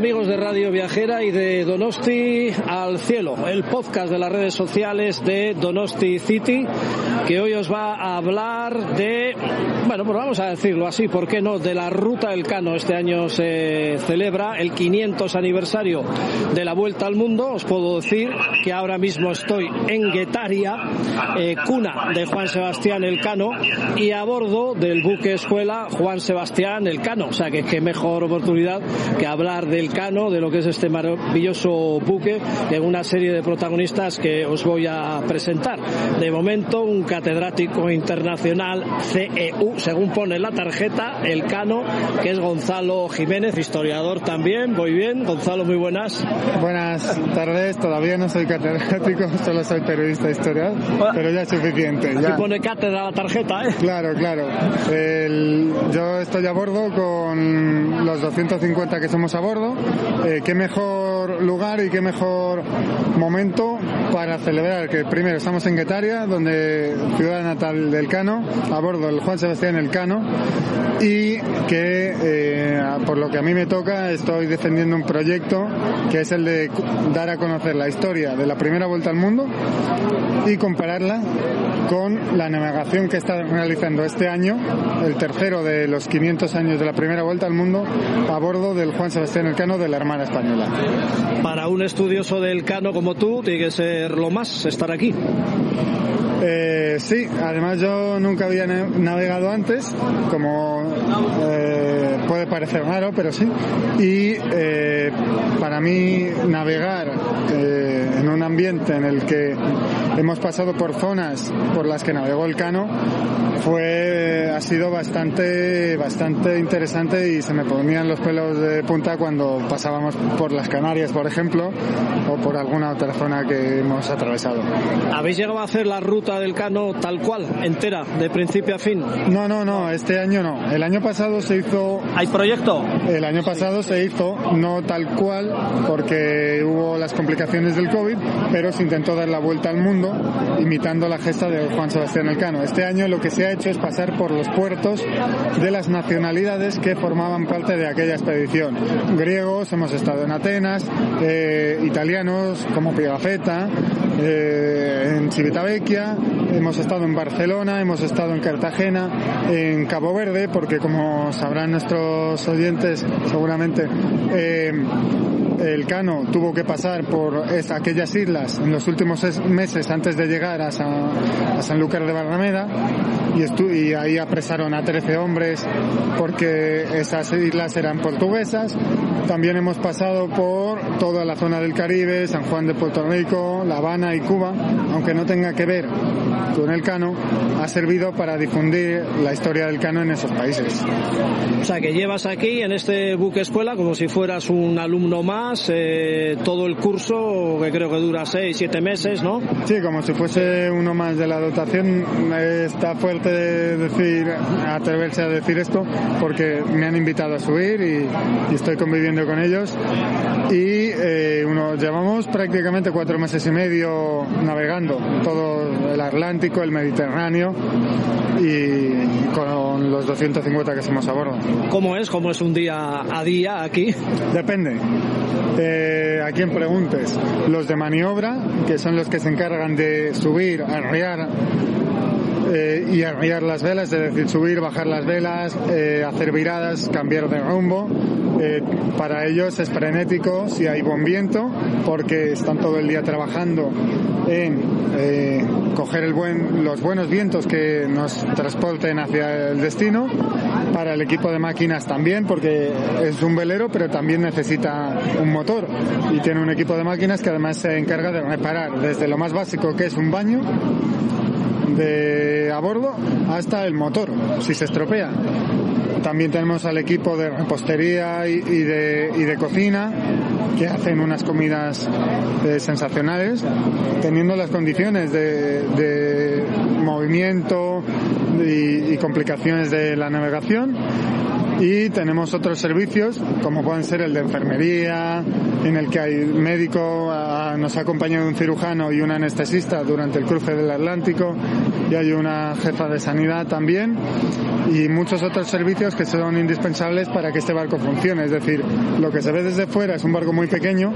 amigos de Radio Viajera y de Donosti al Cielo, el podcast de las redes sociales de Donosti City, que hoy os va a hablar de, bueno, pues vamos a decirlo así, ¿por qué no? De la Ruta del Cano. Este año se celebra el 500 aniversario de la Vuelta al Mundo. Os puedo decir que ahora mismo estoy en Guetaria, eh, cuna de Juan Sebastián Elcano, y a bordo del buque escuela Juan Sebastián Elcano. O sea que qué mejor oportunidad que hablar del de lo que es este maravilloso buque, de una serie de protagonistas que os voy a presentar. De momento, un catedrático internacional CEU, según pone la tarjeta, el Cano, que es Gonzalo Jiménez, historiador también. Muy bien, Gonzalo, muy buenas. Buenas tardes, todavía no soy catedrático, solo soy periodista historiador, pero ya es suficiente. Aquí pone cátedra la tarjeta, ¿eh? Claro, claro. yo estoy a bordo con los 250 que somos a bordo eh, qué mejor lugar y qué mejor momento para celebrar que primero estamos en Guetaria, donde ciudad natal del Cano, a bordo del Juan Sebastián El Cano, y que eh, por lo que a mí me toca estoy defendiendo un proyecto que es el de dar a conocer la historia de la primera vuelta al mundo y compararla con la navegación que está realizando este año, el tercero de los 500 años de la primera vuelta al mundo, a bordo del Juan Sebastián Elcano de la Armada Española. Para un estudioso del Cano como tú, tiene que ser lo más estar aquí. Eh, sí, además yo nunca había navegado antes, como eh, puede parecer raro, pero sí. Y eh, para mí navegar en un ambiente en el que hemos pasado por zonas por las que navegó el Cano fue ha sido bastante bastante interesante y se me ponían los pelos de punta cuando pasábamos por las Canarias, por ejemplo, o por alguna otra zona que hemos atravesado. ¿Habéis llegado a hacer la ruta del Cano tal cual, entera, de principio a fin? No, no, no, este año no. El año pasado se hizo... ¿Hay proyecto? El año pasado se hizo, no tal cual, porque hubo las complicaciones del COVID, pero se intentó dar la vuelta al mundo imitando la gesta de Juan Sebastián Elcano. Este año lo que se ha hecho es pasar por los puertos de las nacionalidades que formaban parte de aquella expedición. Griegos, hemos estado en Atenas, eh, italianos como Pigafetta, eh, en Civitavecchia, hemos estado en Barcelona, hemos estado en Cartagena, en Cabo Verde, porque como sabrán nuestros oyentes seguramente, eh, el Cano tuvo que pasar por aquellas islas en los últimos meses antes de llegar a San, a de Barrameda y, y ahí apresaron a 13 hombres porque esas islas eran portuguesas. También hemos pasado por toda la zona del Caribe, San Juan de Puerto Rico, La Habana y Cuba, aunque no tenga que ver con el Cano, ha servido para difundir la historia del Cano en esos países. O sea, que llevas aquí en este buque escuela como si fueras un alumno más, eh, todo el curso, que creo que dura 6, 7 meses, ¿no? Sí, como si fuese uno más de la dotación. Está fuerte decir, atreverse a decir esto, porque me han invitado a subir y, estoy conviviendo con ellos. Y eh, uno, llevamos prácticamente cuatro meses y medio navegando todo el Atlántico, el Mediterráneo y con los 250 que somos a bordo. ¿Cómo es? ¿Cómo es un día a día aquí? Depende. Eh, a quien preguntes. Los de maniobra, que son los que se encargan de subir, arriar eh, y arriar las velas, es decir, subir, bajar las velas, eh, hacer viradas, cambiar de rumbo. Eh, para ellos es frenético si hay buen viento, porque están todo el día trabajando en coger el los buenos vientos que nos transporten hacia el destino. Para el equipo de máquinas también, porque es un velero, pero también necesita un motor. Y tiene un equipo de máquinas que además se encarga de reparar desde lo más básico que es un baño de a bordo hasta el motor, si se estropea. También tenemos al equipo de repostería y, de, y de cocina que hacen unas comidas eh, sensacionales, teniendo las condiciones de, de movimiento y, y complicaciones de la navegación y tenemos otros servicios como pueden ser el de enfermería en el que hay médico nos ha acompañado un cirujano y un anestesista durante el cruce del Atlántico y hay una jefa de sanidad también y muchos otros servicios que son indispensables para que este barco funcione. Es decir lo que se ve desde fuera es un barco muy pequeño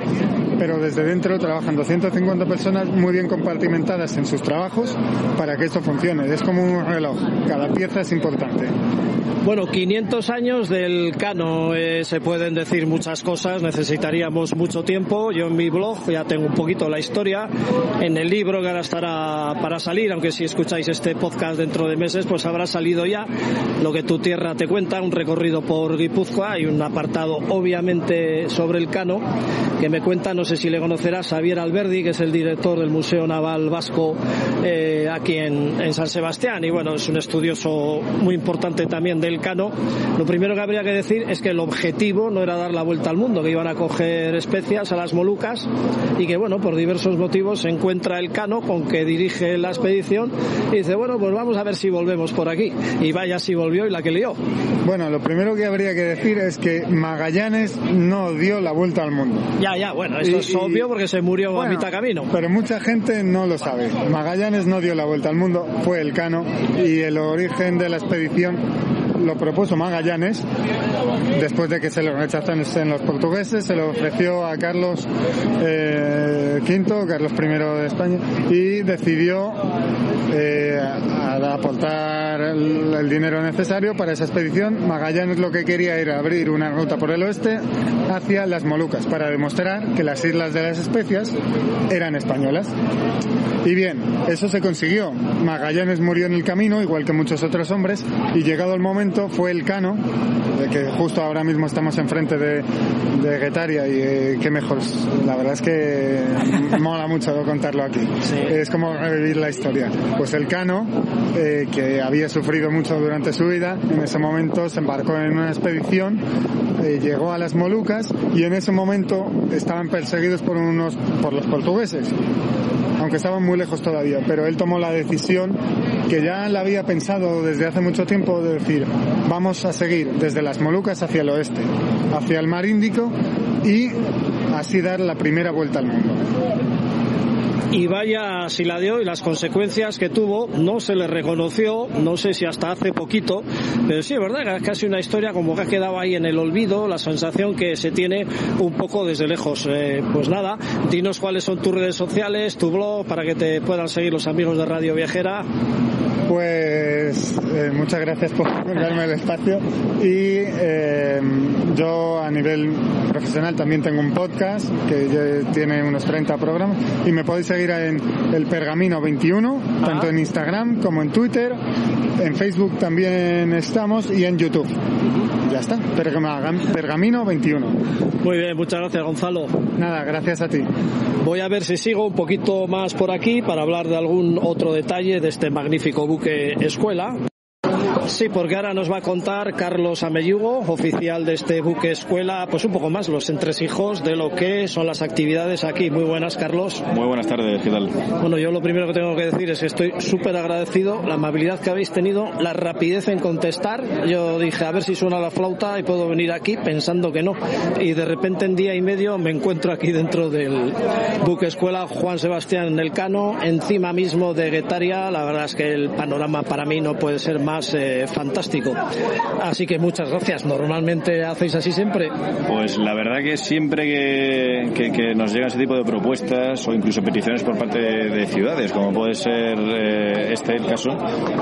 pero desde dentro trabajan 250 personas muy bien compartimentadas en sus trabajos para que esto funcione es como un reloj cada pieza es importante bueno, 500 años del Cano, eh, se pueden decir muchas cosas, necesitaríamos mucho tiempo. Yo en mi blog ya tengo un poquito la historia. En el libro que ahora estará para salir, aunque si escucháis este podcast dentro de meses, pues habrá salido ya lo que tu tierra te cuenta, un recorrido por Guipúzcoa. Hay un apartado, obviamente, sobre el Cano, que me cuenta, no sé si le conocerás, Javier Alberdi, que es el director del Museo Naval Vasco eh, aquí en, en San Sebastián. Y bueno, es un estudioso muy importante también del Cano, lo primero que habría que decir es que el objetivo no era dar la vuelta al mundo, que iban a coger especias a las Molucas y que, bueno, por diversos motivos se encuentra el Cano con que dirige la expedición y dice, bueno, pues vamos a ver si volvemos por aquí. Y vaya si volvió y la que lió. Bueno, lo primero que habría que decir es que Magallanes no dio la vuelta al mundo. Ya, ya, bueno, eso es obvio porque se murió a mitad camino. Pero mucha gente no lo sabe. Magallanes no dio la vuelta al mundo, fue el Cano y el origen de la expedición lo propuso Magallanes, después de que se lo rechazasen los portugueses, se lo ofreció a Carlos eh, V, Carlos I de España, y decidió eh, aportar el, dinero necesario para esa expedición. Magallanes lo que quería era abrir una ruta por el oeste hacia las Molucas para demostrar que las islas de las especias eran españolas. Y bien, eso se consiguió. Magallanes murió en el camino, igual que muchos otros hombres, y llegado el momento fue el Cano, de que justo ahora mismo estamos enfrente de, de Guetaria y eh, qué mejor. La verdad es que mola mucho contarlo aquí. Es como revivir la historia. Pues el Cano, eh, que había sufrido mucho durante su vida, en ese momento se embarcó en una expedición, eh, llegó a las Molucas y en ese momento estaban perseguidos por unos por los portugueses aunque estaban muy lejos todavía, pero él tomó la decisión que ya la había pensado desde hace mucho tiempo de decir, vamos a seguir desde las Molucas hacia el oeste, hacia el mar Índico y así dar la primera vuelta al mundo y vaya si la dio y las consecuencias que tuvo no se le reconoció, no sé si hasta hace poquito, pero sí, es verdad, casi una historia como que ha quedado ahí en el olvido, la sensación que se tiene un poco desde lejos. Eh, pues nada, dinos cuáles son tus redes sociales, tu blog, para que te puedan seguir los amigos de Radio Viajera. Pues eh, muchas gracias por darme el espacio y eh, yo a nivel profesional también tengo un podcast que tiene unos 30 programas y me podéis seguir en el Pergamino 21, tanto en Instagram como en Twitter, en Facebook también estamos y en YouTube. Ya está, Pergamino 21. Muy bien, muchas gracias Gonzalo. Nada, gracias a ti. Voy a ver si sigo un poquito más por aquí para hablar de algún otro detalle de este magnífico buque escuela. Sí, porque ahora nos va a contar Carlos Ameyugo, oficial de este buque escuela, pues un poco más los entresijos de lo que son las actividades aquí. Muy buenas, Carlos. Muy buenas tardes, ¿qué tal? Bueno, yo lo primero que tengo que decir es que estoy súper agradecido, la amabilidad que habéis tenido, la rapidez en contestar. Yo dije, a ver si suena la flauta y puedo venir aquí pensando que no. Y de repente en día y medio me encuentro aquí dentro del buque escuela Juan Sebastián Elcano, encima mismo de Guetaria. La verdad es que el panorama para mí no puede ser más... Eh, fantástico. Así que muchas gracias. Normalmente hacéis así siempre. Pues la verdad que siempre que, nos llega ese tipo de propuestas o incluso peticiones por parte de, ciudades, como puede ser eh, este el caso,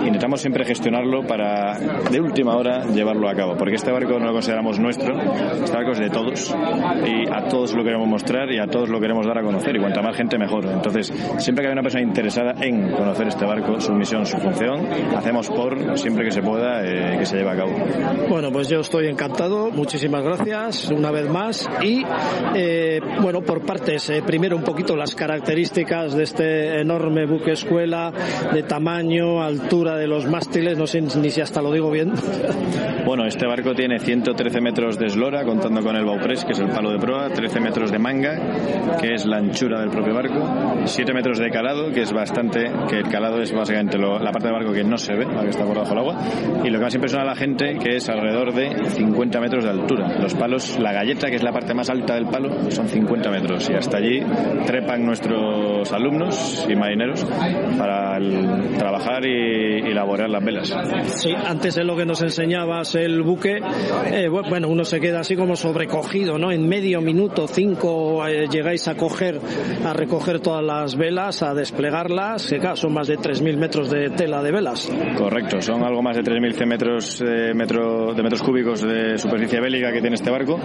intentamos siempre gestionarlo para de última hora llevarlo a cabo, porque este barco no lo consideramos nuestro, este barco es de todos y a todos lo queremos mostrar y a todos lo queremos dar a conocer y cuanta más gente mejor. Entonces, siempre que hay una persona interesada en conocer este barco, su misión, su función, hacemos por siempre que se pueda eh, que se lleve a cabo. Bueno, pues yo estoy encantado, muchísimas gracias una vez más y eh, bueno, por partes, eh, primero un poquito las características de este enorme buque escuela, de tamaño, altura de los mástiles, no sé ni si hasta lo digo bien. Bueno, este barco tiene 113 metros de eslora, contando con el bauprés, que es el palo de proa, 13 metros de manga, que es la anchura del propio barco, 7 metros de calado, que es bastante, que el calado es básicamente la parte del barco que no se ve, la que está por debajo del agua, y lo que más impresiona a la gente, que es alrededor de 50 metros de altura. Los palos, la galleta, que es la parte más alta del palo, son 50 metros, y hasta allí trepan nuestros alumnos y marineros para trabajar y, elaborar las velas. Sí, antes de lo que nos enseñabas el buque, eh, bueno, uno se queda así como sobrecogido, ¿no? En medio minuto, cinco, eh, llegáis a coger, a recoger todas las velas, a desplegarlas, que claro, son más de 3.000 metros de tela de velas. Correcto, son algo más de 3.000 metros, eh, metro, de metros cúbicos de superficie bélica que tiene este barco.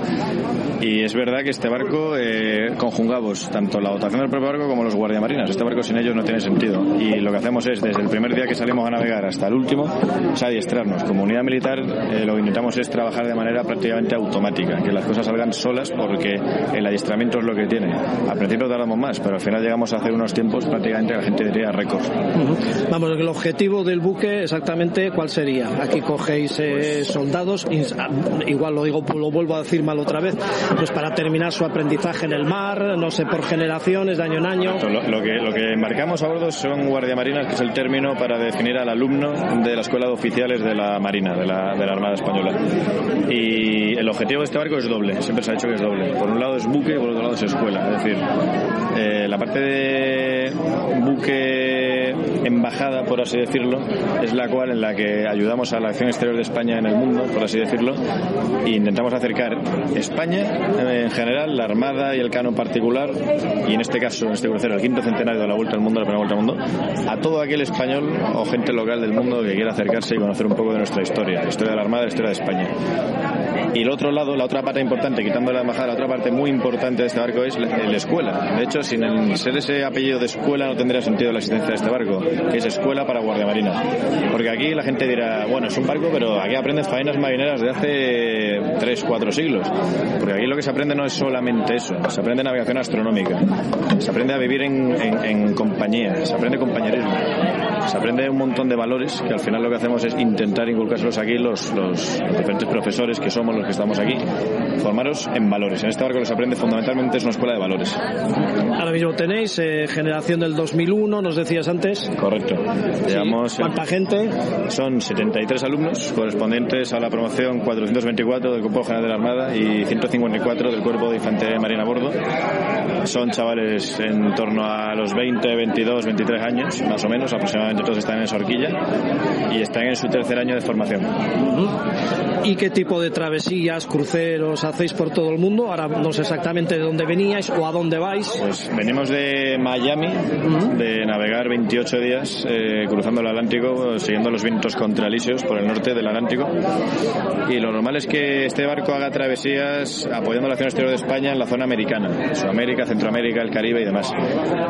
Y es verdad que este barco eh, conjugamos tanto la dotación del propio barco como los guardiamarinas. Este barco sin ellos no tiene sentido. Y lo que hacemos es, desde el primer día que salimos a navegar hasta el último, es adiestrarnos. Como unidad militar, eh, lo que intentamos es trabajar de manera prácticamente automática, que las cosas salgan solas porque el adiestramiento es lo que tiene. Al principio tardamos más, pero al final llegamos a hacer unos tiempos prácticamente la gente diría récord. Vamos, el objetivo del buque exactamente cuál sería. Aquí cogéis eh, soldados, ah, igual lo digo, lo vuelvo a decir mal otra vez, pues para terminar su aprendizaje en el mar, no sé, por generaciones, de año en año. Lo, que, lo que embarcamos a bordo son guardiamarinas, que es el término para definir al alumno de la Escuela de Oficiales de la Marina, de la, de la Armada Española. Y el objetivo de este barco es doble, siempre se ha dicho que es doble. Por un lado es buque por otro lado es escuela. Es decir, eh, la parte de buque embajada, por así decirlo, es la cual en la que ayudamos a la acción exterior de España en el mundo, por así decirlo, e intentamos acercar España eh, en general, la Armada y el Cano en particular, y en este caso, en este crucero, el quinto centenario de la Vuelta al Mundo, la primera Vuelta al Mundo, a todo aquel español o gente local del mundo que quiera acercarse y conocer un poco de nuestra historia, la historia de la Armada y la historia de España. Y el otro lado, la otra parte importante, quitando la embajada, la otra parte muy importante de este barco es la, escuela. De hecho, sin el, ser ese apellido de escuela no tendría sentido la existencia de este barco, que es escuela para guardia marina. Porque aquí la gente dirá, bueno, es un barco, pero aquí aprendes faenas marineras de hace 3, 4 siglos. Porque aquí lo que se aprende no es solamente eso, se aprende navegación astronómica, se aprende a vivir en, en compañía, se aprende compañerismo se aprende un montón de valores que al final lo que hacemos es intentar inculcárselos aquí los, los, diferentes profesores que somos los que estamos aquí, formaros en valores. En este barco los aprende fundamentalmente es una escuela de valores. Ahora mismo tenéis eh, generación del 2001, nos decías antes. Correcto. ¿Cuánta gente? Son 73 alumnos correspondientes a la promoción 424 del Cuerpo General de la Armada y 154 del Cuerpo de Infantería Marina a Bordo. Son chavales en torno a los 20, 22, 23 años, más o menos, aproximadamente todos están en esa horquilla y están en su tercer año de formación. ¿Y qué tipo de travesías, cruceros hacéis por todo el mundo? Ahora no sé exactamente de dónde veníais o a dónde vais. Pues venimos de Miami, de navegar 28 días eh, cruzando el Atlántico, siguiendo los vientos contralisios por el norte del Atlántico. Y lo normal es que este barco haga travesías apoyando la acción exterior de España en la zona americana, Sudamérica, Centroamérica, el Caribe y demás.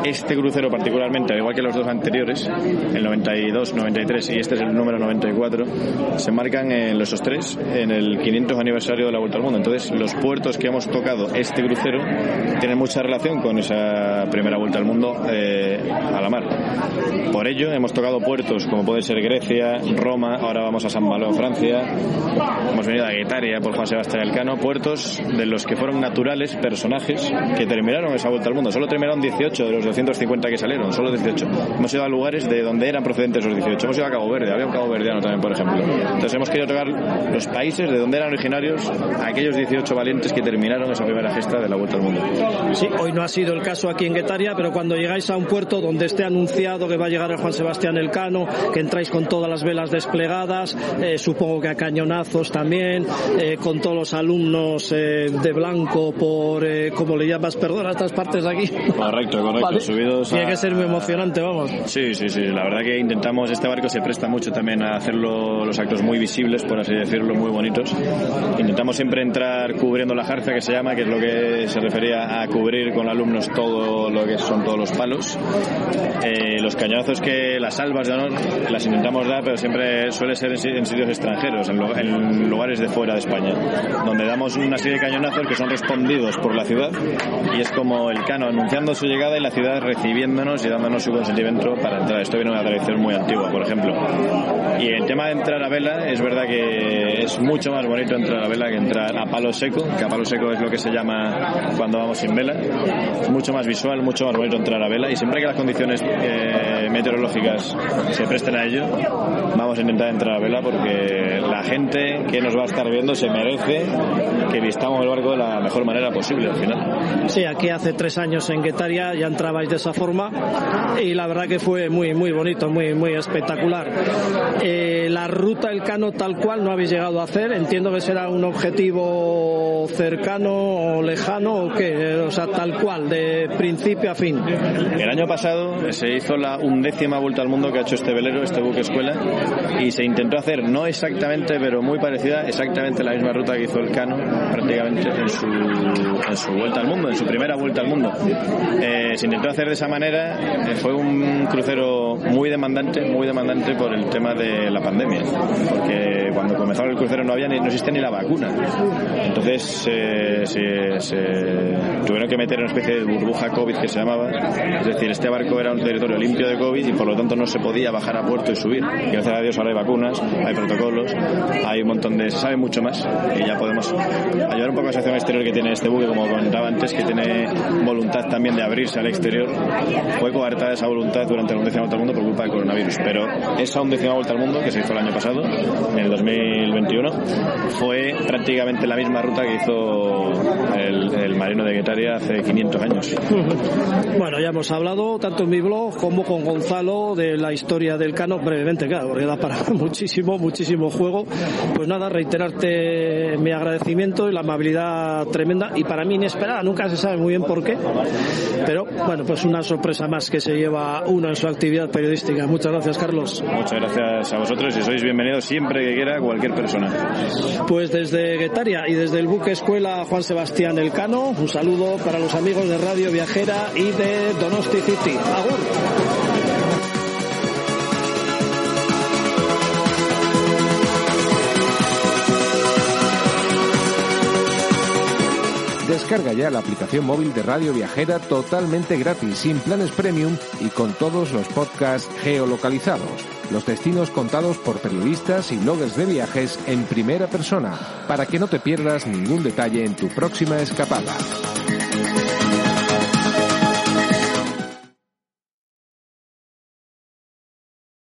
Este crucero particularmente, al igual que los dos anteriores, el 92, 93 y este es el número 94, se marcan en los tres en el 500 aniversario de la Vuelta al Mundo. Entonces, los puertos que hemos tocado este crucero tienen mucha relación con esa primera Vuelta al Mundo eh, a la mar. Por ello, hemos tocado puertos como puede ser Grecia, Roma, ahora vamos a San Malo, Francia, hemos venido a Guetaria por Juan Sebastián Elcano, puertos de los que fueron naturales personajes que terminaron esa Vuelta al Mundo. Solo terminaron 18 de los 250 que salieron, solo 18. Hemos ido a lugares de donde eran procedentes los 18. Hemos ido a Cabo Verde, había un Cabo Verdeano también, por ejemplo. Entonces hemos querido tocar los países de donde eran originarios aquellos 18 valientes que terminaron esa primera gesta de la Vuelta al Mundo. Sí, hoy no ha sido el caso aquí en Guetaria, pero cuando llegáis a un puerto donde esté anunciado que va a llegar el Juan Sebastián Elcano, que entráis con todas las velas desplegadas, eh, supongo que a cañonazos también, eh, con todos los alumnos eh, de blanco por, eh, como le llamas, perdona, estas partes de aquí. Correcto, correcto, Vale. subidos Tiene a- que ser muy emocionante, vamos. Sí, sí, sí. La verdad que intentamos, este barco se presta mucho también a hacerlo los actos muy visibles, por así decirlo, muy bonitos. Intentamos siempre entrar cubriendo la jarcia, que se llama, que es lo que se refería a cubrir con alumnos todo lo que son todos los palos. Eh, los cañonazos que las albas de honor las intentamos dar, pero siempre suele ser en, si- en sitios extranjeros, en, en lugares de fuera de España, donde damos una serie de cañonazos que son respondidos por la ciudad y es como el cano anunciando su llegada y la ciudad recibiéndonos y dándonos su consentimiento para entrar. Esto viene de una tradición muy antigua, por ejemplo. Y el tema de entrar a vela, es verdad que es mucho más bonito entrar a vela que entrar a palo seco, que a palo seco es lo que se llama cuando vamos sin vela. Es mucho más visual, mucho más bonito entrar a vela y siempre que las condiciones eh, meteorológicas se presten a ello, vamos a intentar entrar a vela porque la gente que nos va a estar viendo se merece que vistamos el barco de la mejor manera posible al final. Sí, aquí hace tres años en Guetaria ya entrabais de esa forma y la verdad que fue muy muy bonito, muy muy espectacular. Eh, la ruta El Cano tal cual no habéis llegado a hacer, entiendo que será un objetivo cercano o lejano o qué, o sea, tal cual, de principio a fin. El año pasado se hizo la undécima vuelta al mundo que ha hecho este velero, este buque escuela, y se intentó hacer, no exactamente, pero muy parecida, exactamente la misma ruta que hizo el Cano, prácticamente en su, en su vuelta al mundo, en su primera vuelta al mundo. Eh, se intentó hacer de esa manera, eh, fue un crucero muy demandante, muy demandante por el tema de la pandemia, porque cuando comenzaron el crucero no había ni, no existía ni la vacuna. Entonces eh, se, se tuvieron que meter una especie de burbuja COVID que se llamaba, es decir, este barco era un territorio limpio de COVID y por lo tanto no se podía bajar a puerto y subir. Y gracias a Dios ahora hay vacunas, hay protocolos, hay un montón de... se sabe mucho más y ya podemos ayudar un poco a la situación exterior que tiene este buque, como comentaba antes, que tiene voluntad también de abrirse al exterior. Fue coartada esa voluntad durante la undécima vuelta al mundo por culpa del coronavirus, pero esa undécima vuelta al mundo, que se hizo el año pasado, en el 2021, fue prácticamente la misma ruta que hizo el, el marino de Guetaria hace 500 años. Bueno, ya hemos hablado tanto en mi blog como con Gonzalo de la historia del Cano, brevemente, claro, porque da para muchísimo, muchísimo juego. Pues nada, reiterarte mi agradecimiento y la amabilidad tremenda y para mí inesperada, nunca se sabe muy bien por qué, pero bueno, pues una sorpresa más que se lleva uno en su actividad periodística. Muchas gracias, Carlos. Muchas gracias a vosotros y sois bienvenidos siempre que quiera cualquier persona. Pues desde Guetaria y desde el buque escuela Juan Sebastián Elcano, un saludo para los amigos de Radio Viajera y de Donosti City. Agur. Descarga ya la aplicación móvil de Radio Viajera totalmente gratis, sin planes premium y con todos los podcasts geolocalizados. Los destinos contados por periodistas y bloggers de viajes en primera persona, para que no te pierdas ningún detalle en tu próxima escapada.